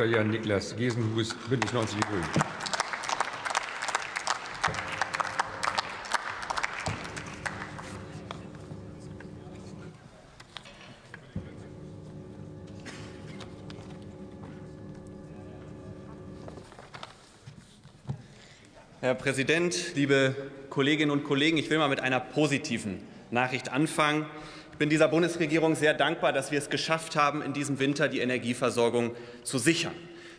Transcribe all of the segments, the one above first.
Dr. Jan-Niklas Gesenhus, Bündnis 90 Die Grünen. Herr Präsident, liebe Kolleginnen und Kollegen! Ich will mal mit einer positiven Nachricht anfangen. Ich bin dieser Bundesregierung sehr dankbar, dass wir es geschafft haben, in diesem Winter die Energieversorgung zu sichern.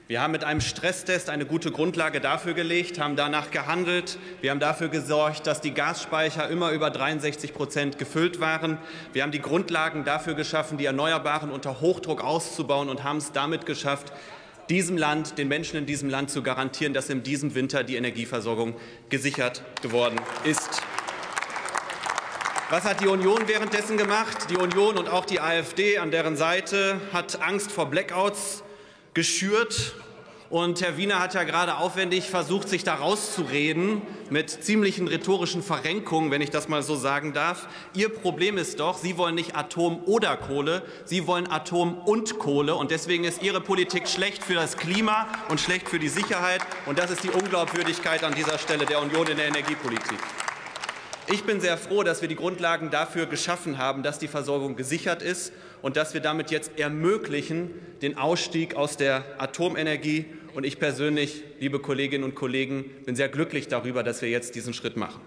Wir haben mit einem Stresstest eine gute Grundlage dafür gelegt, haben danach gehandelt. Wir haben dafür gesorgt, dass die Gasspeicher immer über 63 Prozent gefüllt waren. Wir haben die Grundlagen dafür geschaffen, die Erneuerbaren unter Hochdruck auszubauen und haben es damit geschafft, diesem Land, den Menschen in diesem Land zu garantieren, dass in diesem Winter die Energieversorgung gesichert geworden ist. Was hat die Union währenddessen gemacht? Die Union und auch die AfD an deren Seite hat Angst vor Blackouts geschürt und Herr Wiener hat ja gerade aufwendig versucht, sich da rauszureden mit ziemlichen rhetorischen Verrenkungen, wenn ich das mal so sagen darf. Ihr Problem ist doch, Sie wollen nicht Atom oder Kohle, Sie wollen Atom und Kohle. Und deswegen ist Ihre Politik schlecht für das Klima und schlecht für die Sicherheit. Und das ist die Unglaubwürdigkeit an dieser Stelle der Union in der Energiepolitik. Ich bin sehr froh, dass wir die Grundlagen dafür geschaffen haben, dass die Versorgung gesichert ist und dass wir damit jetzt ermöglichen den Ausstieg aus der Atomenergie. Und ich persönlich, liebe Kolleginnen und Kollegen, bin sehr glücklich darüber, dass wir jetzt diesen Schritt machen.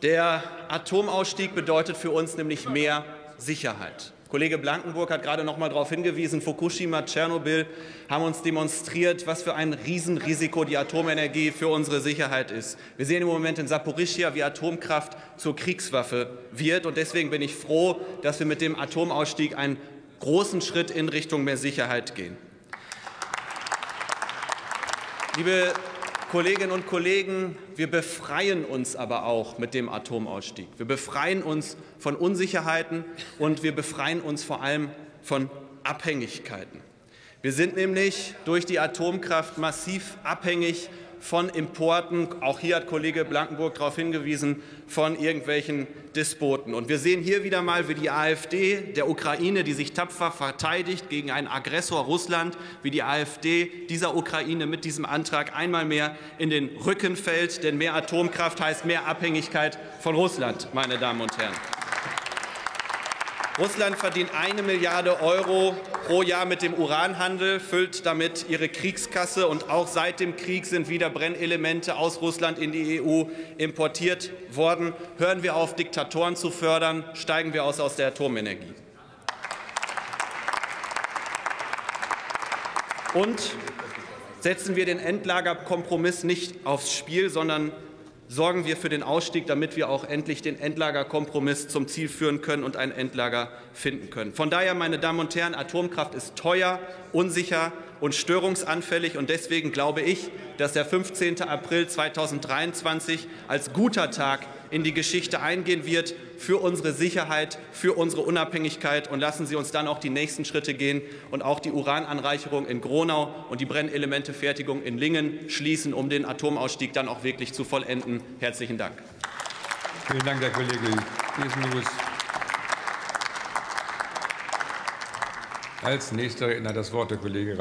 Der Atomausstieg bedeutet für uns nämlich mehr Sicherheit. Kollege Blankenburg hat gerade noch mal darauf hingewiesen, Fukushima, Tschernobyl haben uns demonstriert, was für ein Riesenrisiko die Atomenergie für unsere Sicherheit ist. Wir sehen im Moment in Saporischia, wie Atomkraft zur Kriegswaffe wird. Und deswegen bin ich froh, dass wir mit dem Atomausstieg einen großen Schritt in Richtung mehr Sicherheit gehen. Liebe Kolleginnen und Kollegen, wir befreien uns aber auch mit dem Atomausstieg. Wir befreien uns von Unsicherheiten und wir befreien uns vor allem von Abhängigkeiten. Wir sind nämlich durch die Atomkraft massiv abhängig von Importen, auch hier hat Kollege Blankenburg darauf hingewiesen, von irgendwelchen Despoten. Und wir sehen hier wieder mal, wie die AfD der Ukraine, die sich tapfer verteidigt gegen einen Aggressor Russland, wie die AfD dieser Ukraine mit diesem Antrag einmal mehr in den Rücken fällt. Denn mehr Atomkraft heißt mehr Abhängigkeit von Russland, meine Damen und Herren. Russland verdient eine Milliarde Euro pro Jahr mit dem Uranhandel, füllt damit ihre Kriegskasse und auch seit dem Krieg sind wieder Brennelemente aus Russland in die EU importiert worden. Hören wir auf, Diktatoren zu fördern, steigen wir aus aus der Atomenergie. Und setzen wir den Endlagerkompromiss nicht aufs Spiel, sondern sorgen wir für den Ausstieg, damit wir auch endlich den Endlagerkompromiss zum Ziel führen können und ein Endlager finden können. Von daher, meine Damen und Herren, Atomkraft ist teuer, unsicher und störungsanfällig. Und deswegen glaube ich, dass der 15. April 2023 als guter Tag in die Geschichte eingehen wird für unsere Sicherheit, für unsere Unabhängigkeit. Und lassen Sie uns dann auch die nächsten Schritte gehen und auch die Urananreicherung in Gronau und die Brennelementefertigung in Lingen schließen, um den Atomausstieg dann auch wirklich zu vollenden. Herzlichen Dank. Vielen Dank, Herr Kollege Jesenhuus. Als nächster Redner das Wort der Kollege